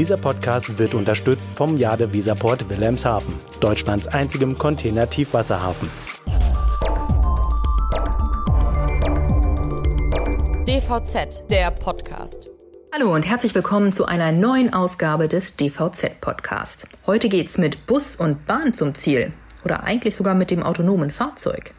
Dieser Podcast wird unterstützt vom Jade Visaport Wilhelmshaven, Deutschlands einzigem Container-Tiefwasserhafen. DVZ, der Podcast. Hallo und herzlich willkommen zu einer neuen Ausgabe des DVZ Podcast. Heute geht's mit Bus und Bahn zum Ziel oder eigentlich sogar mit dem autonomen Fahrzeug.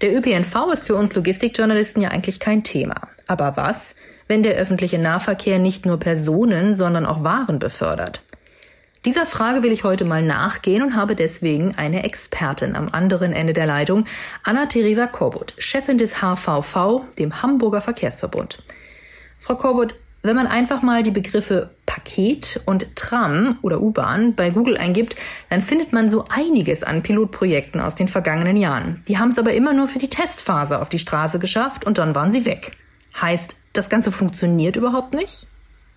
Der ÖPNV ist für uns Logistikjournalisten ja eigentlich kein Thema. Aber was, wenn der öffentliche Nahverkehr nicht nur Personen, sondern auch Waren befördert? Dieser Frage will ich heute mal nachgehen und habe deswegen eine Expertin am anderen Ende der Leitung, Anna-Theresa Korbut, Chefin des HVV, dem Hamburger Verkehrsverbund. Frau Korbut, wenn man einfach mal die Begriffe Paket und Tram oder U-Bahn bei Google eingibt, dann findet man so einiges an Pilotprojekten aus den vergangenen Jahren. Die haben es aber immer nur für die Testphase auf die Straße geschafft und dann waren sie weg. Heißt, das Ganze funktioniert überhaupt nicht?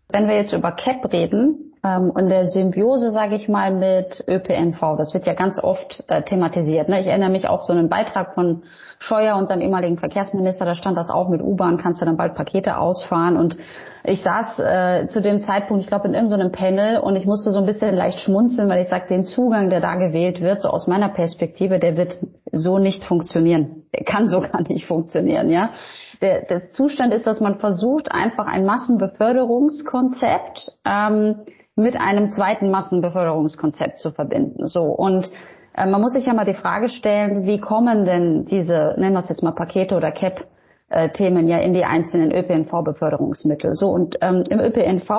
Wenn wir jetzt über CAP reden ähm, und der Symbiose, sage ich mal, mit ÖPNV, das wird ja ganz oft äh, thematisiert. Ne? Ich erinnere mich auch so einen Beitrag von Scheuer, unserem ehemaligen Verkehrsminister, da stand das auch mit U-Bahn, kannst du dann bald Pakete ausfahren und ich saß äh, zu dem Zeitpunkt, ich glaube, in irgendeinem Panel und ich musste so ein bisschen leicht schmunzeln, weil ich sage, den Zugang, der da gewählt wird, so aus meiner Perspektive, der wird so nicht funktionieren. Der kann so gar nicht funktionieren, ja. Der, der Zustand ist, dass man versucht, einfach ein Massenbeförderungskonzept ähm, mit einem zweiten Massenbeförderungskonzept zu verbinden. So und äh, man muss sich ja mal die Frage stellen, wie kommen denn diese, nennen wir es jetzt mal Pakete oder CAP, äh, Themen ja in die einzelnen ÖPNV-Beförderungsmittel. So und ähm, im ÖPNV,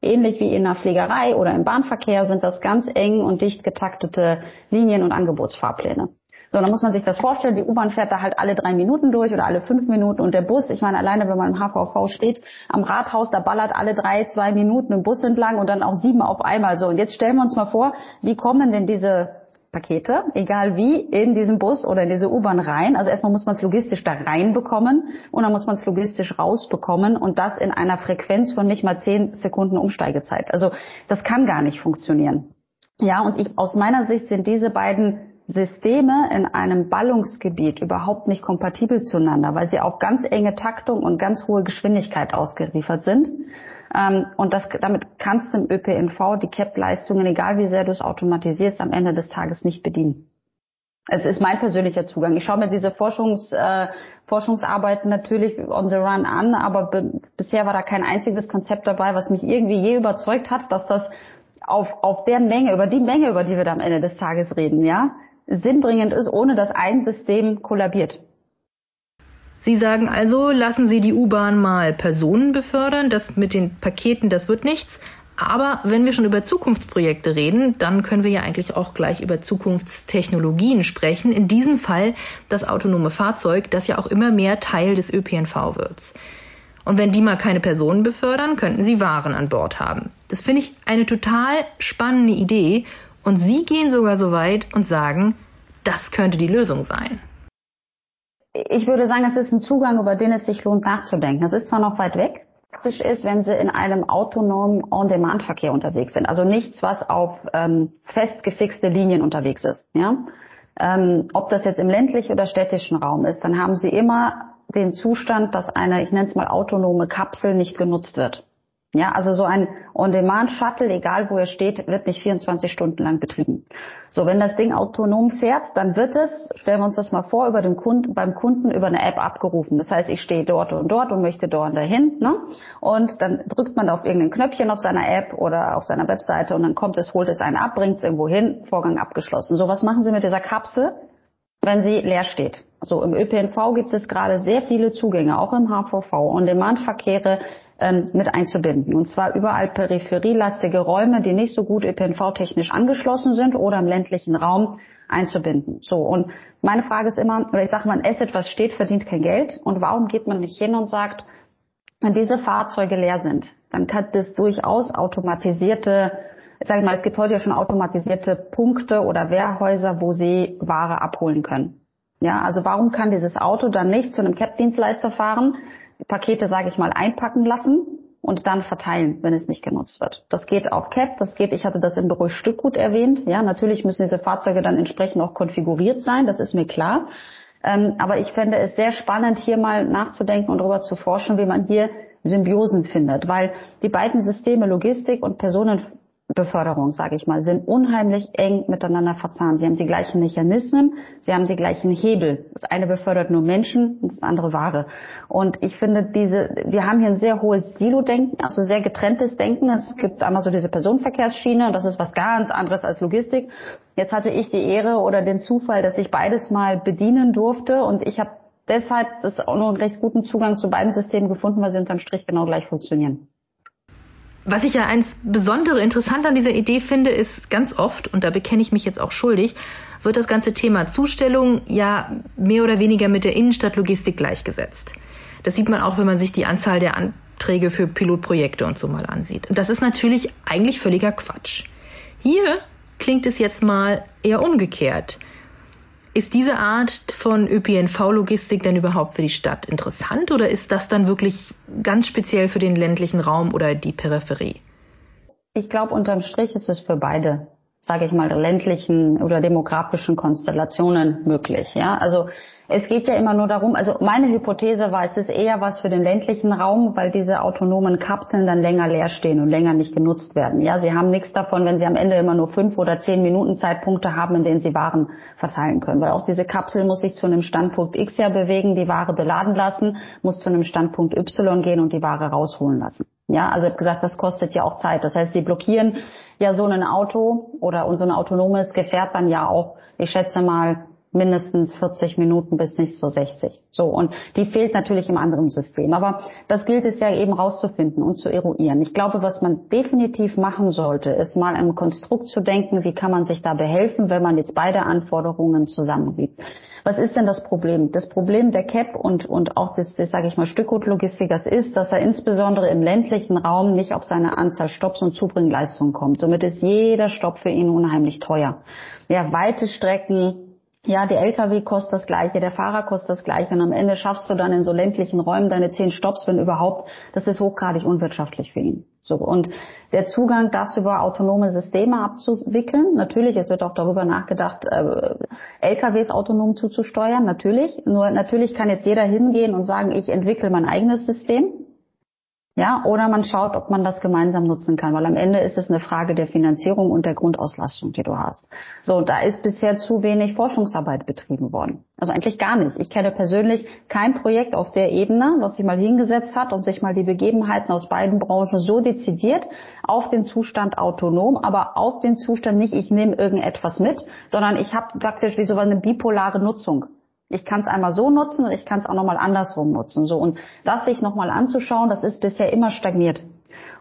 ähnlich wie in der Fliegerei oder im Bahnverkehr, sind das ganz eng und dicht getaktete Linien- und Angebotsfahrpläne. So, dann muss man sich das vorstellen, die U-Bahn fährt da halt alle drei Minuten durch oder alle fünf Minuten und der Bus, ich meine, alleine wenn man im HVV steht, am Rathaus, da ballert alle drei, zwei Minuten ein Bus entlang und dann auch sieben auf einmal so. Und jetzt stellen wir uns mal vor, wie kommen denn diese Pakete, egal wie, in diesen Bus oder in diese U-Bahn rein. Also erstmal muss man es logistisch da reinbekommen und dann muss man es logistisch rausbekommen und das in einer Frequenz von nicht mal zehn Sekunden Umsteigezeit. Also das kann gar nicht funktionieren. Ja, und ich, aus meiner Sicht sind diese beiden Systeme in einem Ballungsgebiet überhaupt nicht kompatibel zueinander, weil sie auf ganz enge Taktung und ganz hohe Geschwindigkeit ausgeliefert sind. Ähm, und das, damit kannst du im ÖPNV die CAP-Leistungen, egal wie sehr du es automatisierst, am Ende des Tages nicht bedienen. Es ist mein persönlicher Zugang. Ich schaue mir diese Forschungs, äh, Forschungsarbeiten natürlich on the run an, aber bisher war da kein einziges Konzept dabei, was mich irgendwie je überzeugt hat, dass das auf, auf der Menge, über die Menge, über die wir da am Ende des Tages reden, ja, sinnbringend ist, ohne dass ein System kollabiert. Sie sagen also, lassen Sie die U-Bahn mal Personen befördern, das mit den Paketen, das wird nichts. Aber wenn wir schon über Zukunftsprojekte reden, dann können wir ja eigentlich auch gleich über Zukunftstechnologien sprechen. In diesem Fall das autonome Fahrzeug, das ja auch immer mehr Teil des ÖPNV wird. Und wenn die mal keine Personen befördern, könnten sie Waren an Bord haben. Das finde ich eine total spannende Idee. Und Sie gehen sogar so weit und sagen, das könnte die Lösung sein ich würde sagen, es ist ein Zugang, über den es sich lohnt nachzudenken. Es ist zwar noch weit weg, praktisch ist, wenn sie in einem autonomen On-Demand-Verkehr unterwegs sind. Also nichts, was auf ähm, festgefixte Linien unterwegs ist. Ja? Ähm, ob das jetzt im ländlichen oder städtischen Raum ist, dann haben sie immer den Zustand, dass eine, ich nenne es mal autonome Kapsel nicht genutzt wird. Ja, also so ein On-Demand-Shuttle, egal wo er steht, wird nicht 24 Stunden lang betrieben. So, wenn das Ding autonom fährt, dann wird es, stellen wir uns das mal vor, über den Kunden, beim Kunden über eine App abgerufen. Das heißt, ich stehe dort und dort und möchte dort und dahin, ne? Und dann drückt man auf irgendein Knöpfchen auf seiner App oder auf seiner Webseite und dann kommt es, holt es einen ab, bringt es irgendwo hin, Vorgang abgeschlossen. So, was machen Sie mit dieser Kapsel, wenn sie leer steht? So, im ÖPNV gibt es gerade sehr viele Zugänge, auch im HVV, On-Demand-Verkehre, ähm, mit einzubinden. Und zwar überall peripherielastige Räume, die nicht so gut ÖPNV-technisch angeschlossen sind oder im ländlichen Raum einzubinden. So, und meine Frage ist immer, oder ich sage mal, ein Asset, was steht, verdient kein Geld. Und warum geht man nicht hin und sagt, wenn diese Fahrzeuge leer sind, dann kann das durchaus automatisierte, ich mal, es gibt heute ja schon automatisierte Punkte oder Wehrhäuser, wo sie Ware abholen können. Ja, also warum kann dieses Auto dann nicht zu einem CAP-Dienstleister fahren, Pakete, sage ich mal, einpacken lassen und dann verteilen, wenn es nicht genutzt wird. Das geht auf CAP, das geht, ich hatte das im Büro Stückgut erwähnt. Ja, natürlich müssen diese Fahrzeuge dann entsprechend auch konfiguriert sein, das ist mir klar. Ähm, aber ich fände es sehr spannend, hier mal nachzudenken und darüber zu forschen, wie man hier Symbiosen findet, weil die beiden Systeme Logistik und Personenbeförderung, sage ich mal, sind unheimlich eng miteinander verzahnt. Sie haben die gleichen Mechanismen, sie haben die gleichen Hebel. Das eine befördert nur Menschen das andere Ware. Und ich finde, diese, wir haben hier ein sehr hohes Silo-Denken, also sehr getrenntes Denken. Es gibt einmal so diese Personenverkehrsschiene und das ist was ganz anderes als Logistik. Jetzt hatte ich die Ehre oder den Zufall, dass ich beides mal bedienen durfte und ich habe deshalb das auch nur einen recht guten Zugang zu beiden Systemen gefunden, weil sie unterm Strich genau gleich funktionieren. Was ich ja eins besondere interessant an dieser Idee finde, ist ganz oft, und da bekenne ich mich jetzt auch schuldig, wird das ganze Thema Zustellung ja mehr oder weniger mit der Innenstadtlogistik gleichgesetzt. Das sieht man auch, wenn man sich die Anzahl der Anträge für Pilotprojekte und so mal ansieht. Und das ist natürlich eigentlich völliger Quatsch. Hier klingt es jetzt mal eher umgekehrt. Ist diese Art von ÖPNV-Logistik denn überhaupt für die Stadt interessant oder ist das dann wirklich ganz speziell für den ländlichen Raum oder die Peripherie? Ich glaube, unterm Strich ist es für beide sage ich mal, ländlichen oder demografischen Konstellationen möglich. Ja, also es geht ja immer nur darum, also meine Hypothese war, es ist eher was für den ländlichen Raum, weil diese autonomen Kapseln dann länger leer stehen und länger nicht genutzt werden. Ja, sie haben nichts davon, wenn sie am Ende immer nur fünf oder zehn Minuten Zeitpunkte haben, in denen sie Waren verteilen können. Weil auch diese Kapsel muss sich zu einem Standpunkt X ja bewegen, die Ware beladen lassen, muss zu einem Standpunkt Y gehen und die Ware rausholen lassen. Ja, also ich habe gesagt, das kostet ja auch Zeit. Das heißt, sie blockieren ja so ein Auto oder so ein autonomes Gefährt dann ja auch, ich schätze mal, mindestens 40 Minuten bis nicht so 60. So, und die fehlt natürlich im anderen System. Aber das gilt es ja eben rauszufinden und zu eruieren. Ich glaube, was man definitiv machen sollte, ist mal ein Konstrukt zu denken, wie kann man sich da behelfen, wenn man jetzt beide Anforderungen zusammengibt. Was ist denn das Problem? Das Problem der CAP und, und auch des, des sage ich mal, Stückgutlogistikers ist, dass er insbesondere im ländlichen Raum nicht auf seine Anzahl Stopps und Zubringleistungen kommt. Somit ist jeder Stopp für ihn unheimlich teuer. Ja, weite Strecken, ja, der LKW kostet das Gleiche, der Fahrer kostet das Gleiche und am Ende schaffst du dann in so ländlichen Räumen deine zehn Stops, wenn überhaupt. Das ist hochgradig unwirtschaftlich für ihn. So und der Zugang, das über autonome Systeme abzuwickeln, natürlich, es wird auch darüber nachgedacht, äh, LKWs autonom zuzusteuern, natürlich. Nur natürlich kann jetzt jeder hingehen und sagen, ich entwickle mein eigenes System. Ja, oder man schaut, ob man das gemeinsam nutzen kann, weil am Ende ist es eine Frage der Finanzierung und der Grundauslastung, die du hast. So, da ist bisher zu wenig Forschungsarbeit betrieben worden. Also eigentlich gar nicht. Ich kenne persönlich kein Projekt auf der Ebene, was sich mal hingesetzt hat und sich mal die Begebenheiten aus beiden Branchen so dezidiert auf den Zustand autonom, aber auf den Zustand nicht, ich nehme irgendetwas mit, sondern ich habe praktisch wie so eine bipolare Nutzung. Ich kann es einmal so nutzen und ich kann es auch nochmal andersrum nutzen. So und das sich nochmal anzuschauen, das ist bisher immer stagniert.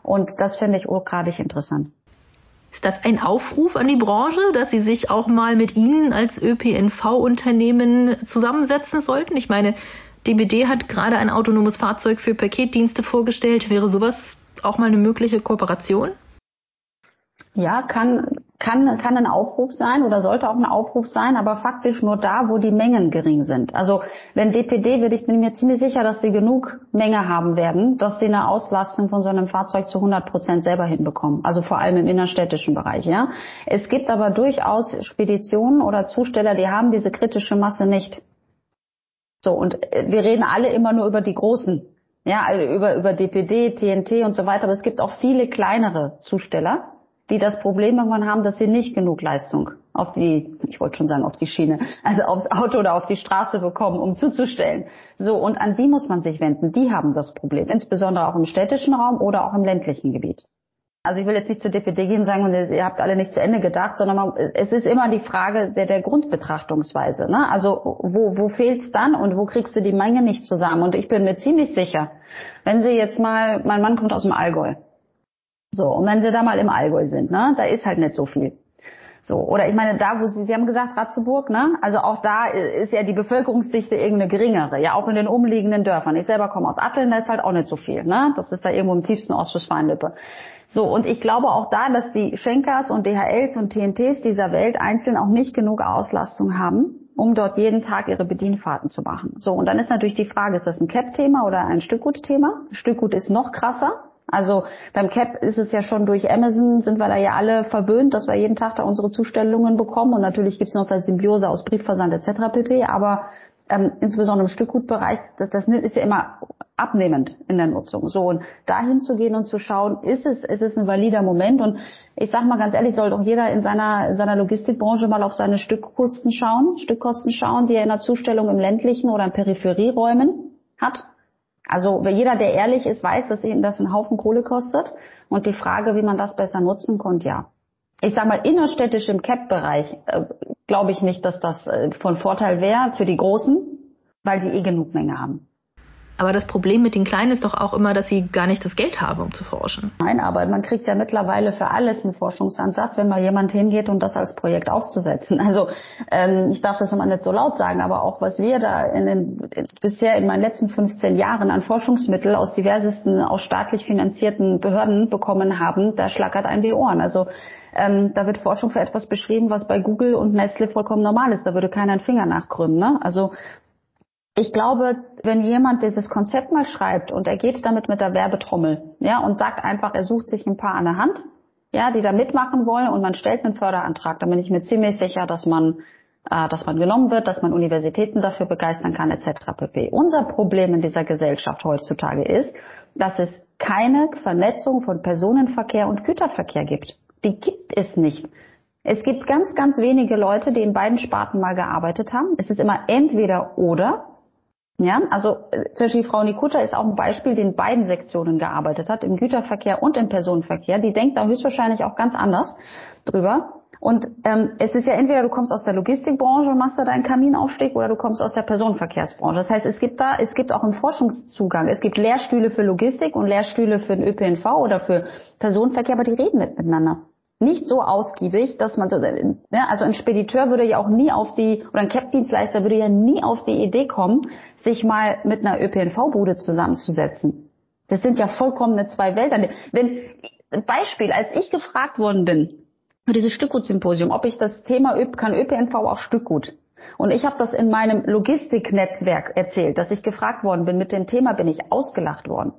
Und das finde ich hochgradig interessant. Ist das ein Aufruf an die Branche, dass sie sich auch mal mit Ihnen als ÖPNV-Unternehmen zusammensetzen sollten? Ich meine, DBD hat gerade ein autonomes Fahrzeug für Paketdienste vorgestellt. Wäre sowas auch mal eine mögliche Kooperation? Ja, kann, kann, kann ein Aufruf sein oder sollte auch ein Aufruf sein, aber faktisch nur da, wo die Mengen gering sind. Also wenn DPD würde ich bin mir ziemlich sicher, dass sie genug Menge haben werden, dass sie eine Auslastung von so einem Fahrzeug zu 100 Prozent selber hinbekommen. Also vor allem im innerstädtischen Bereich. Ja, es gibt aber durchaus Speditionen oder Zusteller, die haben diese kritische Masse nicht. So und äh, wir reden alle immer nur über die großen. Ja, über, über DPD, TNT und so weiter, aber es gibt auch viele kleinere Zusteller, die das Problem irgendwann haben, dass sie nicht genug Leistung auf die, ich wollte schon sagen, auf die Schiene, also aufs Auto oder auf die Straße bekommen, um zuzustellen. So, und an die muss man sich wenden. Die haben das Problem, insbesondere auch im städtischen Raum oder auch im ländlichen Gebiet. Also ich will jetzt nicht zur DPD gehen und sagen, ihr habt alle nicht zu Ende gedacht, sondern man, es ist immer die Frage der, der Grundbetrachtungsweise. Ne? Also wo, wo fehlt's dann und wo kriegst du die Menge nicht zusammen? Und ich bin mir ziemlich sicher, wenn Sie jetzt mal, mein Mann kommt aus dem Allgäu, so, und wenn sie da mal im Allgäu sind, ne, da ist halt nicht so viel. So, oder ich meine, da, wo Sie, Sie haben gesagt, Ratzeburg, ne? Also auch da ist ja die Bevölkerungsdichte irgendeine geringere, ja, auch in den umliegenden Dörfern. Ich selber komme aus Atteln, da ist halt auch nicht so viel, ne? Das ist da irgendwo im tiefsten Ostwestfalen-Lippe. So, und ich glaube auch da, dass die Schenkers und DHLs und TNTs dieser Welt einzeln auch nicht genug Auslastung haben, um dort jeden Tag ihre Bedienfahrten zu machen. So, und dann ist natürlich die Frage, ist das ein Cap-Thema oder ein Stückgut-Thema? Stückgut ist noch krasser, also beim CAP ist es ja schon durch Amazon, sind wir da ja alle verwöhnt, dass wir jeden Tag da unsere Zustellungen bekommen. Und natürlich gibt's noch das Symbiose aus Briefversand etc. pp. Aber ähm, insbesondere im Stückgutbereich, das, das ist ja immer abnehmend in der Nutzung. So und dahin zu gehen und zu schauen, ist es, ist es ein valider Moment und ich sage mal ganz ehrlich, soll doch jeder in seiner in seiner Logistikbranche mal auf seine Stückkosten schauen, Stückkosten schauen, die er in der Zustellung im ländlichen oder in Peripherieräumen hat. Also jeder, der ehrlich ist, weiß, dass ihn das einen Haufen Kohle kostet und die Frage, wie man das besser nutzen konnte, ja. Ich sage mal, innerstädtisch im CAP-Bereich äh, glaube ich nicht, dass das äh, von Vorteil wäre für die Großen, weil die eh genug Menge haben. Aber das Problem mit den Kleinen ist doch auch immer, dass sie gar nicht das Geld haben, um zu forschen. Nein, aber man kriegt ja mittlerweile für alles einen Forschungsansatz, wenn mal jemand hingeht, um das als Projekt aufzusetzen. Also ähm, ich darf das immer nicht so laut sagen, aber auch was wir da in den, bisher in meinen letzten 15 Jahren an Forschungsmittel aus diversesten, aus staatlich finanzierten Behörden bekommen haben, da schlackert einem die Ohren. Also ähm, da wird Forschung für etwas beschrieben, was bei Google und Nestle vollkommen normal ist. Da würde keiner einen Finger nachkrümmen. Ne? Also ich glaube, wenn jemand dieses Konzept mal schreibt und er geht damit mit der Werbetrommel, ja, und sagt einfach, er sucht sich ein paar an der Hand, ja, die da mitmachen wollen und man stellt einen Förderantrag, dann bin ich mir ziemlich sicher, dass man, äh, dass man genommen wird, dass man Universitäten dafür begeistern kann, etc. pp. Unser Problem in dieser Gesellschaft heutzutage ist, dass es keine Vernetzung von Personenverkehr und Güterverkehr gibt. Die gibt es nicht. Es gibt ganz, ganz wenige Leute, die in beiden Sparten mal gearbeitet haben. Es ist immer entweder oder. Ja, also äh, zum Beispiel Frau Nikutta ist auch ein Beispiel, die in beiden Sektionen gearbeitet hat, im Güterverkehr und im Personenverkehr. Die denkt da höchstwahrscheinlich auch ganz anders drüber. Und ähm, es ist ja entweder du kommst aus der Logistikbranche und machst da deinen Kaminaufstieg oder du kommst aus der Personenverkehrsbranche. Das heißt, es gibt da, es gibt auch einen Forschungszugang. Es gibt Lehrstühle für Logistik und Lehrstühle für den ÖPNV oder für Personenverkehr, aber die reden nicht miteinander nicht so ausgiebig, dass man so, ne, also ein Spediteur würde ja auch nie auf die, oder ein Cap-Dienstleister würde ja nie auf die Idee kommen, sich mal mit einer ÖPNV-Bude zusammenzusetzen. Das sind ja vollkommene zwei Welten. Wenn, Beispiel, als ich gefragt worden bin, für dieses Stückgutsymposium, ob ich das Thema kann ÖPNV auch Stückgut. Und ich habe das in meinem Logistiknetzwerk erzählt, dass ich gefragt worden bin, mit dem Thema bin ich ausgelacht worden.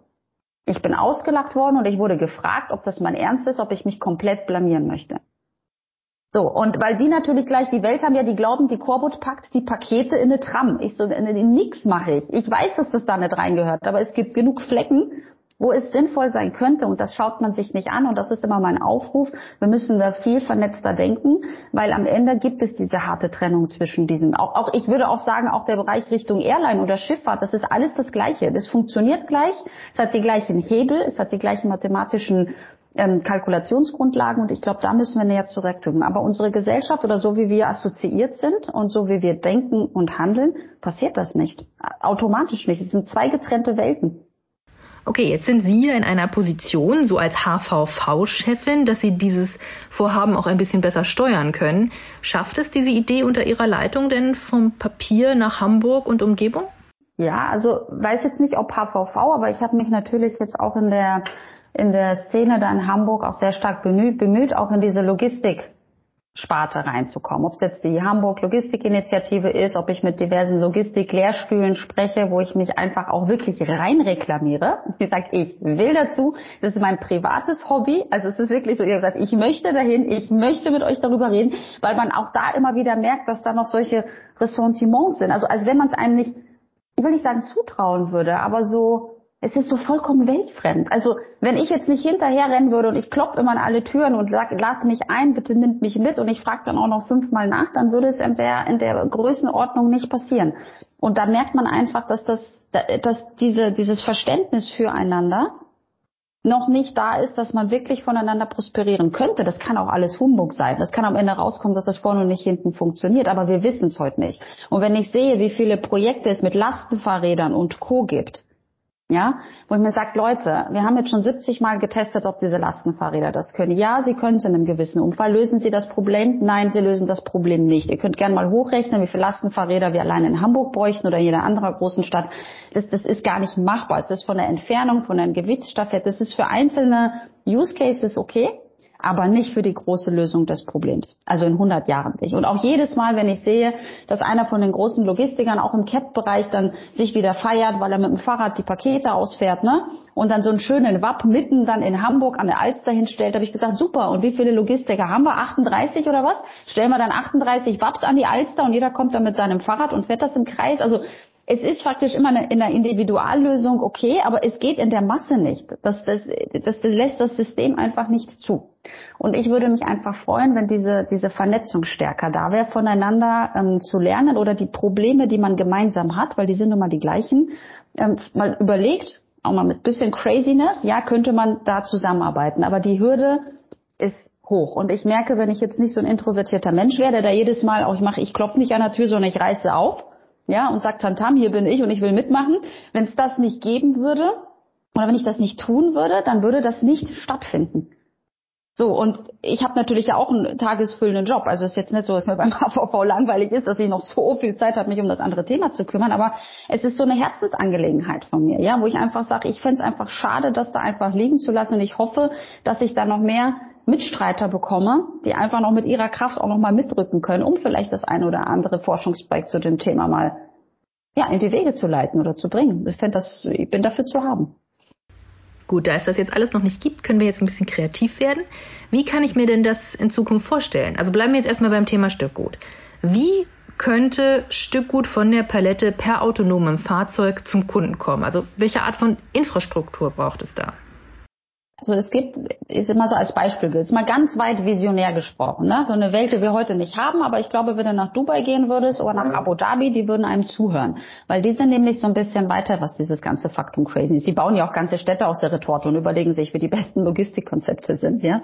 Ich bin ausgelacht worden und ich wurde gefragt, ob das mein Ernst ist, ob ich mich komplett blamieren möchte. So, und weil die natürlich gleich die Welt haben ja, die glauben, die Korbut packt die Pakete in eine Tram. Ich so, nix mache ich. Ich weiß, dass das da nicht reingehört, aber es gibt genug Flecken, wo es sinnvoll sein könnte und das schaut man sich nicht an und das ist immer mein Aufruf. Wir müssen da viel vernetzter denken, weil am Ende gibt es diese harte Trennung zwischen diesen. Auch, auch ich würde auch sagen, auch der Bereich Richtung Airline oder Schifffahrt, das ist alles das Gleiche. Das funktioniert gleich, es hat die gleichen Hebel, es hat die gleichen mathematischen ähm, Kalkulationsgrundlagen und ich glaube, da müssen wir näher zurückrücken. Aber unsere Gesellschaft oder so wie wir assoziiert sind und so wie wir denken und handeln, passiert das nicht. Automatisch nicht. Es sind zwei getrennte Welten. Okay, jetzt sind Sie in einer Position, so als HVV-Chefin, dass Sie dieses Vorhaben auch ein bisschen besser steuern können. Schafft es diese Idee unter Ihrer Leitung denn vom Papier nach Hamburg und Umgebung? Ja, also weiß jetzt nicht, ob HVV, aber ich habe mich natürlich jetzt auch in der in der Szene da in Hamburg auch sehr stark bemüht, bemüht auch in diese Logistik Sparte reinzukommen. Ob es jetzt die Hamburg Logistikinitiative ist, ob ich mit diversen Logistik-Lehrstühlen spreche, wo ich mich einfach auch wirklich rein reklamiere. Wie gesagt, ich will dazu. Das ist mein privates Hobby. Also es ist wirklich so, ihr sagt, ich möchte dahin, ich möchte mit euch darüber reden, weil man auch da immer wieder merkt, dass da noch solche Ressentiments sind. Also als wenn man es einem nicht, ich will nicht sagen zutrauen würde, aber so es ist so vollkommen weltfremd. Also wenn ich jetzt nicht hinterher rennen würde und ich klopfe immer an alle Türen und sage, lad mich ein, bitte nimmt mich mit und ich frage dann auch noch fünfmal nach, dann würde es in der, in der Größenordnung nicht passieren. Und da merkt man einfach, dass das, dass diese, dieses Verständnis füreinander noch nicht da ist, dass man wirklich voneinander prosperieren könnte. Das kann auch alles Humbug sein. Das kann am Ende rauskommen, dass das vorne und nicht hinten funktioniert. Aber wir wissen es heute nicht. Und wenn ich sehe, wie viele Projekte es mit Lastenfahrrädern und Co. gibt, ja, wo ich mir sage, Leute, wir haben jetzt schon 70 Mal getestet, ob diese Lastenfahrräder das können. Ja, sie können es in einem gewissen Umfall. Lösen sie das Problem? Nein, sie lösen das Problem nicht. Ihr könnt gerne mal hochrechnen, wie viele Lastenfahrräder wir allein in Hamburg bräuchten oder in jeder anderen großen Stadt. Das, das ist gar nicht machbar. Es ist von der Entfernung, von der Gewichtsstaffette, das ist für einzelne Use Cases okay aber nicht für die große Lösung des Problems. Also in 100 Jahren nicht. Und auch jedes Mal, wenn ich sehe, dass einer von den großen Logistikern auch im CAT-Bereich dann sich wieder feiert, weil er mit dem Fahrrad die Pakete ausfährt, ne? Und dann so einen schönen Wapp mitten dann in Hamburg an der Alster hinstellt, habe ich gesagt, super. Und wie viele Logistiker haben wir? 38 oder was? Stellen wir dann 38 Wapps an die Alster und jeder kommt dann mit seinem Fahrrad und fährt das im Kreis. Also es ist faktisch immer eine, in einer Individuallösung okay, aber es geht in der Masse nicht. Das, das, das lässt das System einfach nicht zu. Und ich würde mich einfach freuen, wenn diese, diese Vernetzung stärker da wäre, voneinander ähm, zu lernen oder die Probleme, die man gemeinsam hat, weil die sind nun mal die gleichen, ähm, mal überlegt, auch mal mit bisschen Craziness, ja, könnte man da zusammenarbeiten. Aber die Hürde ist hoch. Und ich merke, wenn ich jetzt nicht so ein introvertierter Mensch wäre, der da jedes Mal auch ich mache, ich klopfe nicht an der Tür, sondern ich reiße auf, ja, und sag Tantam, hier bin ich und ich will mitmachen. Wenn es das nicht geben würde, oder wenn ich das nicht tun würde, dann würde das nicht stattfinden. So, und ich habe natürlich ja auch einen tagesfüllenden Job. Also es ist jetzt nicht so, dass mir beim HVV langweilig ist, dass ich noch so viel Zeit habe, mich um das andere Thema zu kümmern. Aber es ist so eine Herzensangelegenheit von mir, ja, wo ich einfach sage, ich fände es einfach schade, das da einfach liegen zu lassen. Und ich hoffe, dass ich da noch mehr Mitstreiter bekomme, die einfach noch mit ihrer Kraft auch noch mal mitrücken können, um vielleicht das eine oder andere Forschungsprojekt zu dem Thema mal ja, in die Wege zu leiten oder zu bringen. Ich, das, ich bin dafür zu haben. Gut, da es das jetzt alles noch nicht gibt, können wir jetzt ein bisschen kreativ werden. Wie kann ich mir denn das in Zukunft vorstellen? Also bleiben wir jetzt erstmal beim Thema Stückgut. Wie könnte Stückgut von der Palette per autonomem Fahrzeug zum Kunden kommen? Also welche Art von Infrastruktur braucht es da? Also es gibt, ist immer so als Beispiel gilt, mal ganz weit visionär gesprochen, ne? So eine Welt, die wir heute nicht haben, aber ich glaube, wenn du nach Dubai gehen würdest oder nach Abu Dhabi, die würden einem zuhören. Weil die sind nämlich so ein bisschen weiter, was dieses ganze Faktum crazy ist. Sie bauen ja auch ganze Städte aus der Retorte und überlegen sich, wie die besten Logistikkonzepte sind, ja.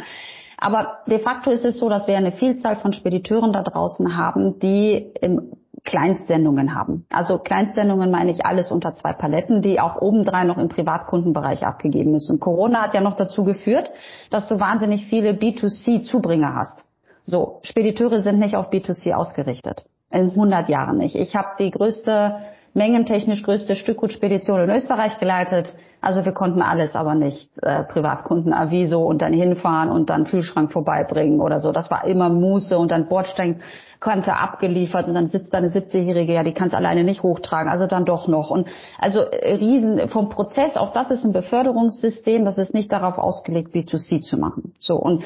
Aber de facto ist es so, dass wir eine Vielzahl von Spediteuren da draußen haben, die im Kleinstsendungen haben. Also Kleinstsendungen meine ich alles unter zwei Paletten, die auch obendrein noch im Privatkundenbereich abgegeben müssen. Corona hat ja noch dazu geführt, dass du wahnsinnig viele B2C-Zubringer hast. So, Spediteure sind nicht auf B2C ausgerichtet. In 100 Jahren nicht. Ich habe die größte, mengentechnisch größte Stückgutspedition in Österreich geleitet. Also wir konnten alles, aber nicht äh, Privatkunden Aviso und dann hinfahren und dann Kühlschrank vorbeibringen oder so. Das war immer Muße und dann Bordsteinkante abgeliefert und dann sitzt da eine 70-Jährige, ja, die kann es alleine nicht hochtragen, also dann doch noch. Und also äh, riesen vom Prozess, auch das ist ein Beförderungssystem, das ist nicht darauf ausgelegt, B2C zu machen. So und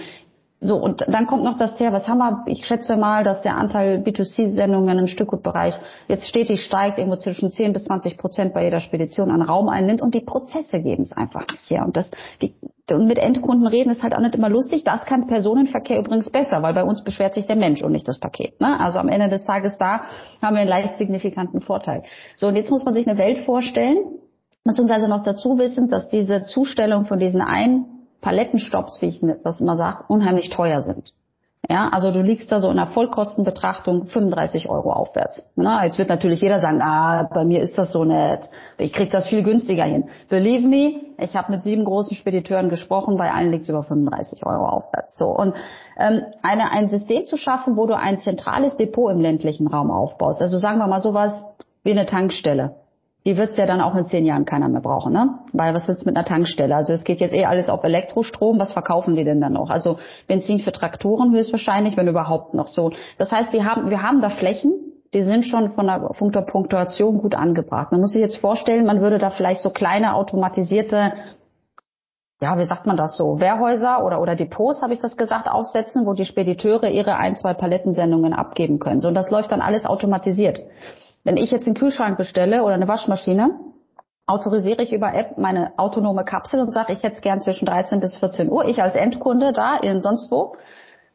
so, und dann kommt noch das Thema, was haben wir? Ich schätze mal, dass der Anteil B2C-Sendungen im Stückgutbereich jetzt stetig steigt, irgendwo zwischen 10 bis 20 Prozent bei jeder Spedition an Raum einnimmt und die Prozesse geben es einfach nicht her. Und das, die, und mit Endkunden reden ist halt auch nicht immer lustig. Das kann Personenverkehr übrigens besser, weil bei uns beschwert sich der Mensch und nicht das Paket. Ne? Also am Ende des Tages da haben wir einen leicht signifikanten Vorteil. So, und jetzt muss man sich eine Welt vorstellen, beziehungsweise noch dazu wissen, dass diese Zustellung von diesen ein Palettenstops, wie ich das immer sage, unheimlich teuer sind. Ja, also du liegst da so in der Vollkostenbetrachtung 35 Euro aufwärts. Na, jetzt wird natürlich jeder sagen, ah, bei mir ist das so nett. Ich krieg das viel günstiger hin. Believe me, ich habe mit sieben großen Spediteuren gesprochen, bei allen liegt es über 35 Euro aufwärts. So und ähm, eine, ein System zu schaffen, wo du ein zentrales Depot im ländlichen Raum aufbaust. Also sagen wir mal sowas wie eine Tankstelle die wird's ja dann auch in zehn Jahren keiner mehr brauchen, ne? Weil was du mit einer Tankstelle? Also es geht jetzt eh alles auf Elektrostrom, was verkaufen die denn dann noch? Also Benzin für Traktoren höchstwahrscheinlich, wenn überhaupt noch so. Das heißt, wir haben, wir haben da Flächen, die sind schon von der, von der Punktuation gut angebracht. Man muss sich jetzt vorstellen, man würde da vielleicht so kleine automatisierte ja, wie sagt man das so, Wehrhäuser oder, oder Depots, habe ich das gesagt, aufsetzen, wo die Spediteure ihre ein, zwei Palettensendungen abgeben können. So, und das läuft dann alles automatisiert. Wenn ich jetzt einen Kühlschrank bestelle oder eine Waschmaschine, autorisiere ich über App meine autonome Kapsel und sage, ich hätte es gern zwischen 13 bis 14 Uhr. Ich als Endkunde da in sonst wo.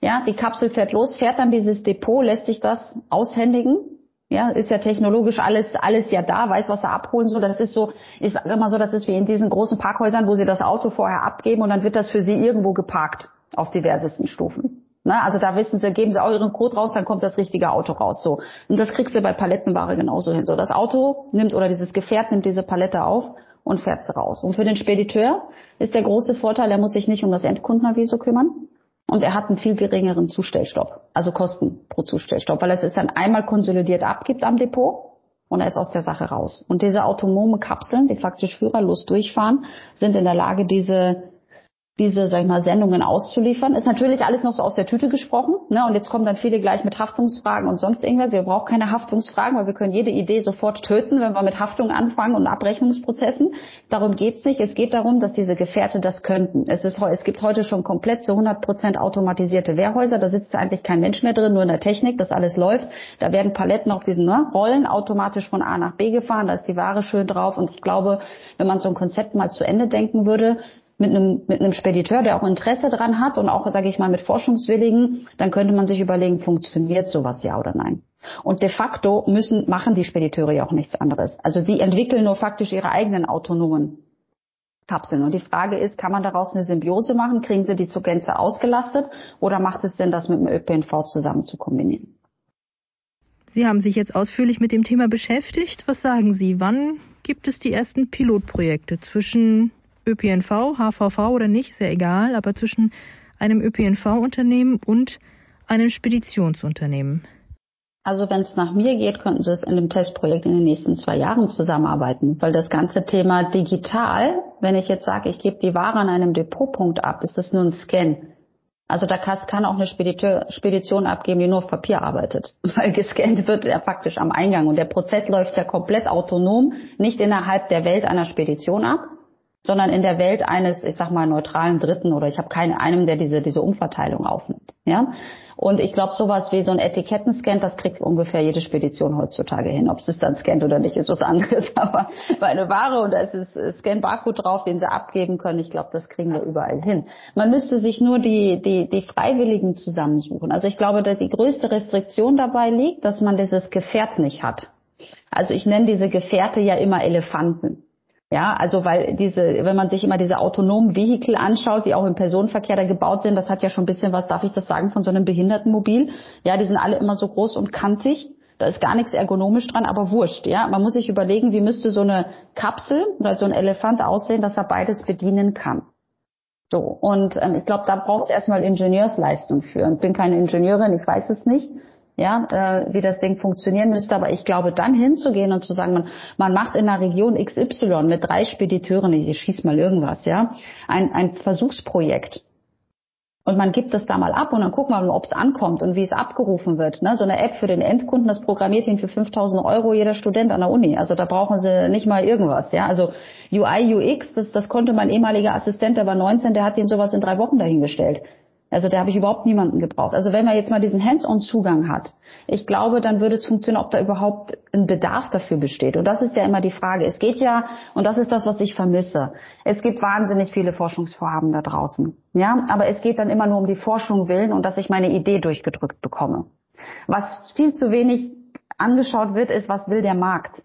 Ja, die Kapsel fährt los, fährt dann dieses Depot, lässt sich das aushändigen. Ja, ist ja technologisch alles, alles ja da, weiß, was er abholen soll. Das ist so, ich sage immer so, das ist wie in diesen großen Parkhäusern, wo sie das Auto vorher abgeben und dann wird das für sie irgendwo geparkt auf diversesten Stufen. Ne? Also da wissen sie, geben sie auch ihren Code raus, dann kommt das richtige Auto raus. So. Und das kriegst du bei Palettenware genauso hin. So, das Auto nimmt oder dieses Gefährt nimmt diese Palette auf und fährt sie raus. Und für den Spediteur ist der große Vorteil, er muss sich nicht um das Endkundenaviso kümmern. Und er hat einen viel geringeren Zustellstopp, also Kosten pro Zustellstopp, weil es ist dann einmal konsolidiert abgibt am Depot und er ist aus der Sache raus. Und diese autonome Kapseln, die faktisch führerlos durchfahren, sind in der Lage, diese diese, sag ich mal, Sendungen auszuliefern. Ist natürlich alles noch so aus der Tüte gesprochen. Ne? Und jetzt kommen dann viele gleich mit Haftungsfragen und sonst irgendwas. Wir brauchen keine Haftungsfragen, weil wir können jede Idee sofort töten, wenn wir mit Haftung anfangen und Abrechnungsprozessen. Darum geht's nicht. Es geht darum, dass diese Gefährte das könnten. Es, ist, es gibt heute schon komplett zu 100 Prozent automatisierte Wehrhäuser. Da sitzt eigentlich kein Mensch mehr drin, nur in der Technik, das alles läuft. Da werden Paletten auf diesen ne, Rollen automatisch von A nach B gefahren. Da ist die Ware schön drauf. Und ich glaube, wenn man so ein Konzept mal zu Ende denken würde, mit einem, mit einem Spediteur, der auch Interesse dran hat und auch, sage ich mal, mit Forschungswilligen, dann könnte man sich überlegen, funktioniert sowas ja oder nein. Und de facto müssen, machen die Spediteure ja auch nichts anderes. Also die entwickeln nur faktisch ihre eigenen autonomen Kapseln. Und die Frage ist, kann man daraus eine Symbiose machen? Kriegen sie die zur Gänze ausgelastet? Oder macht es Sinn, das mit dem ÖPNV zusammen zu kombinieren? Sie haben sich jetzt ausführlich mit dem Thema beschäftigt. Was sagen Sie? Wann gibt es die ersten Pilotprojekte zwischen ÖPNV, HVV oder nicht, ja egal, aber zwischen einem ÖPNV-Unternehmen und einem Speditionsunternehmen? Also wenn es nach mir geht, könnten Sie es in dem Testprojekt in den nächsten zwei Jahren zusammenarbeiten, weil das ganze Thema digital, wenn ich jetzt sage, ich gebe die Ware an einem Depotpunkt ab, ist das nur ein Scan. Also da kann auch eine Spediteur, Spedition abgeben, die nur auf Papier arbeitet, weil gescannt wird ja faktisch am Eingang und der Prozess läuft ja komplett autonom, nicht innerhalb der Welt einer Spedition ab, sondern in der Welt eines, ich sag mal, neutralen Dritten oder ich habe keinen einem, der diese, diese Umverteilung aufnimmt. Ja? Und ich glaube, sowas wie so ein Etikettenscan, das kriegt ungefähr jede Spedition heutzutage hin. Ob es dann scannt oder nicht, ist was anderes. Aber bei einer Ware und da ist es Scan-Barcode drauf, den sie abgeben können, ich glaube, das kriegen wir überall hin. Man müsste sich nur die, die, die Freiwilligen zusammensuchen. Also ich glaube, dass die größte Restriktion dabei liegt, dass man dieses Gefährt nicht hat. Also ich nenne diese Gefährte ja immer Elefanten. Ja, also weil diese, wenn man sich immer diese autonomen Vehikel anschaut, die auch im Personenverkehr da gebaut sind, das hat ja schon ein bisschen was, darf ich das sagen, von so einem Behindertenmobil. Ja, die sind alle immer so groß und kantig. Da ist gar nichts ergonomisch dran, aber wurscht. Ja, man muss sich überlegen, wie müsste so eine Kapsel oder so ein Elefant aussehen, dass er beides bedienen kann. So und ähm, ich glaube, da braucht es erstmal Ingenieursleistung für. Ich bin keine Ingenieurin, ich weiß es nicht ja, äh, wie das Ding funktionieren müsste. Aber ich glaube, dann hinzugehen und zu sagen, man, man macht in der Region XY mit drei Spediteuren, ich schieß mal irgendwas, ja, ein, ein Versuchsprojekt. Und man gibt das da mal ab und dann gucken wir mal, ob es ankommt und wie es abgerufen wird. Ne? So eine App für den Endkunden, das programmiert ihn für 5000 Euro jeder Student an der Uni. Also da brauchen sie nicht mal irgendwas. Ja? Also UI, UX, das, das konnte mein ehemaliger Assistent, der war 19, der hat ihn sowas in drei Wochen dahingestellt. Also da habe ich überhaupt niemanden gebraucht. Also wenn man jetzt mal diesen Hands-on-Zugang hat, ich glaube, dann würde es funktionieren, ob da überhaupt ein Bedarf dafür besteht. Und das ist ja immer die Frage. Es geht ja, und das ist das, was ich vermisse. Es gibt wahnsinnig viele Forschungsvorhaben da draußen. Ja, aber es geht dann immer nur um die Forschung willen und dass ich meine Idee durchgedrückt bekomme. Was viel zu wenig angeschaut wird, ist, was will der Markt?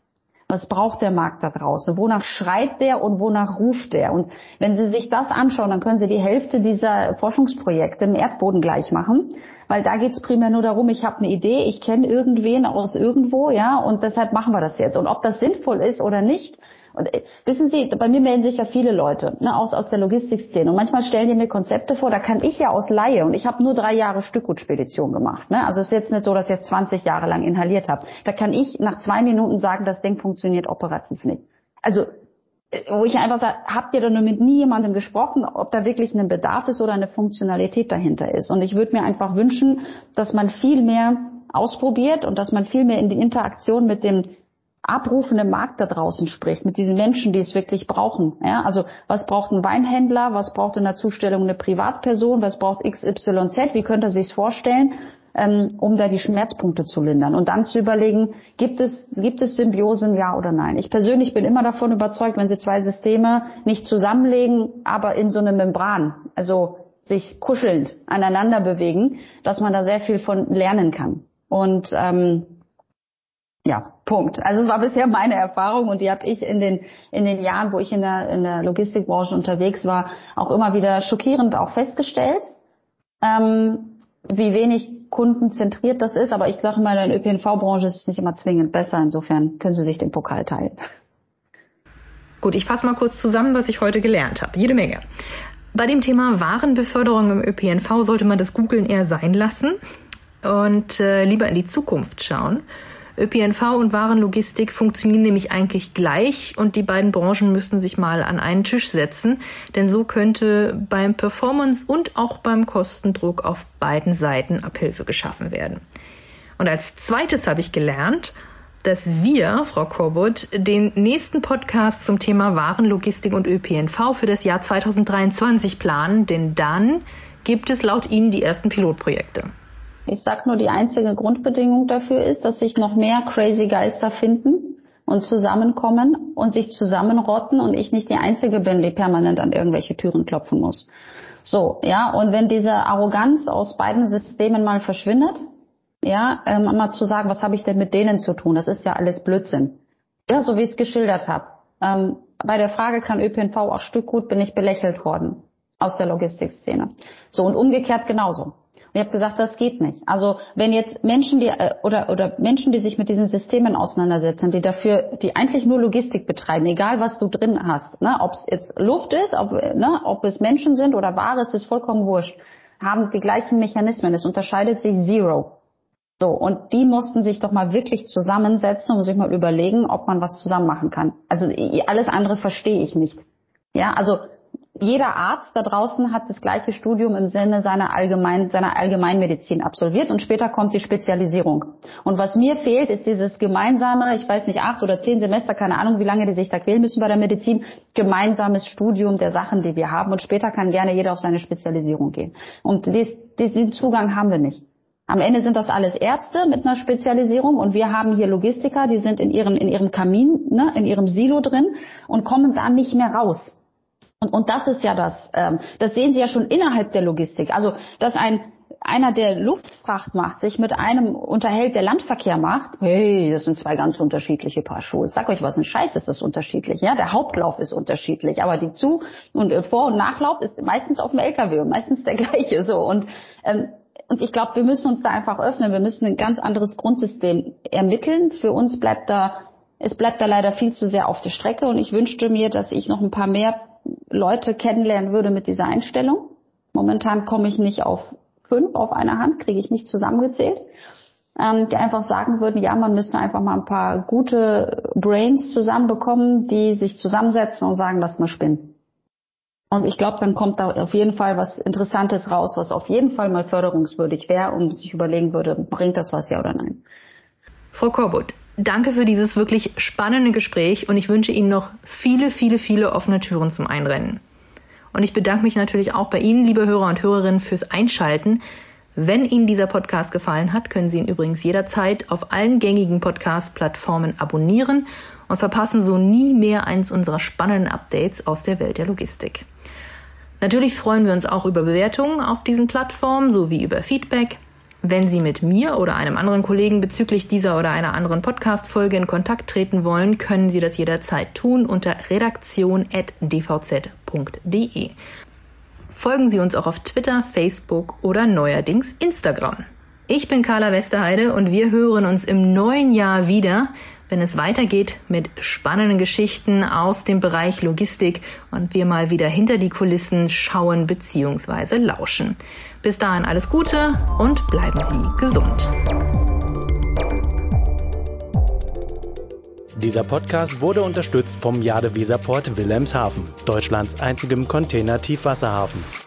Was braucht der Markt da draußen? Wonach schreit der und wonach ruft der? Und wenn Sie sich das anschauen, dann können Sie die Hälfte dieser Forschungsprojekte im Erdboden gleich machen, weil da geht es primär nur darum, ich habe eine Idee, ich kenne irgendwen aus irgendwo, ja, und deshalb machen wir das jetzt. Und ob das sinnvoll ist oder nicht, und äh, wissen Sie, bei mir melden sich ja viele Leute ne, aus, aus der Logistikszene. Und manchmal stellen die mir Konzepte vor, da kann ich ja aus Laie, und ich habe nur drei Jahre Stückgutspedition gemacht. Ne? Also es ist jetzt nicht so, dass ich jetzt 20 Jahre lang inhaliert habe. Da kann ich nach zwei Minuten sagen, das Ding funktioniert operativ nicht. Also äh, wo ich einfach sage, habt ihr da nur mit nie jemandem gesprochen, ob da wirklich ein Bedarf ist oder eine Funktionalität dahinter ist. Und ich würde mir einfach wünschen, dass man viel mehr ausprobiert und dass man viel mehr in die Interaktion mit dem abrufende Markt da draußen spricht, mit diesen Menschen, die es wirklich brauchen. Ja, also was braucht ein Weinhändler, was braucht in der Zustellung eine Privatperson, was braucht XYZ, wie könnte er sich vorstellen, ähm, um da die Schmerzpunkte zu lindern und dann zu überlegen, gibt es, gibt es Symbiosen, ja oder nein. Ich persönlich bin immer davon überzeugt, wenn Sie zwei Systeme nicht zusammenlegen, aber in so eine Membran, also sich kuschelnd aneinander bewegen, dass man da sehr viel von lernen kann. Und ähm, ja, Punkt. Also es war bisher meine Erfahrung und die habe ich in den in den Jahren, wo ich in der in der Logistikbranche unterwegs war, auch immer wieder schockierend auch festgestellt, ähm, wie wenig kundenzentriert das ist. Aber ich sage mal, in der ÖPNV-Branche ist es nicht immer zwingend besser. Insofern können Sie sich den Pokal teilen. Gut, ich fasse mal kurz zusammen, was ich heute gelernt habe. Jede Menge. Bei dem Thema Warenbeförderung im ÖPNV sollte man das Googeln eher sein lassen und äh, lieber in die Zukunft schauen. ÖPNV und Warenlogistik funktionieren nämlich eigentlich gleich und die beiden Branchen müssten sich mal an einen Tisch setzen, denn so könnte beim Performance und auch beim Kostendruck auf beiden Seiten Abhilfe geschaffen werden. Und als zweites habe ich gelernt, dass wir, Frau Korbut, den nächsten Podcast zum Thema Warenlogistik und ÖPNV für das Jahr 2023 planen, denn dann gibt es laut Ihnen die ersten Pilotprojekte. Ich sag nur, die einzige Grundbedingung dafür ist, dass sich noch mehr crazy Geister finden und zusammenkommen und sich zusammenrotten und ich nicht die Einzige bin, die permanent an irgendwelche Türen klopfen muss. So, ja, und wenn diese Arroganz aus beiden Systemen mal verschwindet, ja, ähm, mal zu sagen, was habe ich denn mit denen zu tun? Das ist ja alles Blödsinn. Ja, so wie ich es geschildert habe. Ähm, bei der Frage, kann ÖPNV auch Stückgut, bin ich belächelt worden aus der Logistikszene. So, und umgekehrt genauso. Ich habe gesagt, das geht nicht. Also wenn jetzt Menschen, die äh, oder oder Menschen, die sich mit diesen Systemen auseinandersetzen, die dafür, die eigentlich nur Logistik betreiben, egal was du drin hast, ne, ob es jetzt Luft ist, ob, ne, ob es Menschen sind oder Ware, es ist vollkommen wurscht, haben die gleichen Mechanismen. Es unterscheidet sich zero. So, und die mussten sich doch mal wirklich zusammensetzen und sich mal überlegen, ob man was zusammen machen kann. Also alles andere verstehe ich nicht. Ja, also jeder Arzt da draußen hat das gleiche Studium im Sinne seiner, Allgemein, seiner Allgemeinmedizin absolviert und später kommt die Spezialisierung. Und was mir fehlt, ist dieses gemeinsame, ich weiß nicht, acht oder zehn Semester, keine Ahnung, wie lange die sich da quälen müssen bei der Medizin, gemeinsames Studium der Sachen, die wir haben. Und später kann gerne jeder auf seine Spezialisierung gehen. Und dies, diesen Zugang haben wir nicht. Am Ende sind das alles Ärzte mit einer Spezialisierung und wir haben hier Logistiker, die sind in ihrem, in ihrem Kamin, ne, in ihrem Silo drin und kommen da nicht mehr raus. Und, das ist ja das, ähm, das sehen Sie ja schon innerhalb der Logistik. Also, dass ein einer, der Luftfracht macht, sich mit einem unterhält, der Landverkehr macht, hey, das sind zwei ganz unterschiedliche Paar Schuhe. sag euch was, ein Scheiß ist das unterschiedlich, ja. Der Hauptlauf ist unterschiedlich, aber die Zu- und äh, Vor- und Nachlauf ist meistens auf dem LKW und meistens der gleiche, so. Und, ähm, und ich glaube, wir müssen uns da einfach öffnen. Wir müssen ein ganz anderes Grundsystem ermitteln. Für uns bleibt da, es bleibt da leider viel zu sehr auf der Strecke und ich wünschte mir, dass ich noch ein paar mehr Leute kennenlernen würde mit dieser Einstellung. Momentan komme ich nicht auf fünf auf einer Hand, kriege ich nicht zusammengezählt, ähm, die einfach sagen würden, ja, man müsste einfach mal ein paar gute Brains zusammenbekommen, die sich zusammensetzen und sagen, lass mal spinnen. Und ich glaube, dann kommt da auf jeden Fall was Interessantes raus, was auf jeden Fall mal förderungswürdig wäre und sich überlegen würde, bringt das was ja oder nein. Frau Korbut, Danke für dieses wirklich spannende Gespräch und ich wünsche Ihnen noch viele, viele, viele offene Türen zum Einrennen. Und ich bedanke mich natürlich auch bei Ihnen, liebe Hörer und Hörerinnen, fürs Einschalten. Wenn Ihnen dieser Podcast gefallen hat, können Sie ihn übrigens jederzeit auf allen gängigen Podcast-Plattformen abonnieren und verpassen so nie mehr eins unserer spannenden Updates aus der Welt der Logistik. Natürlich freuen wir uns auch über Bewertungen auf diesen Plattformen sowie über Feedback. Wenn Sie mit mir oder einem anderen Kollegen bezüglich dieser oder einer anderen Podcast-Folge in Kontakt treten wollen, können Sie das jederzeit tun unter redaktion.dvz.de. Folgen Sie uns auch auf Twitter, Facebook oder neuerdings Instagram. Ich bin Carla Westerheide und wir hören uns im neuen Jahr wieder, wenn es weitergeht mit spannenden Geschichten aus dem Bereich Logistik und wir mal wieder hinter die Kulissen schauen bzw. lauschen. Bis dahin alles Gute und bleiben Sie gesund. Dieser Podcast wurde unterstützt vom Jade Weserport Wilhelmshaven, Deutschlands einzigem Container-Tiefwasserhafen.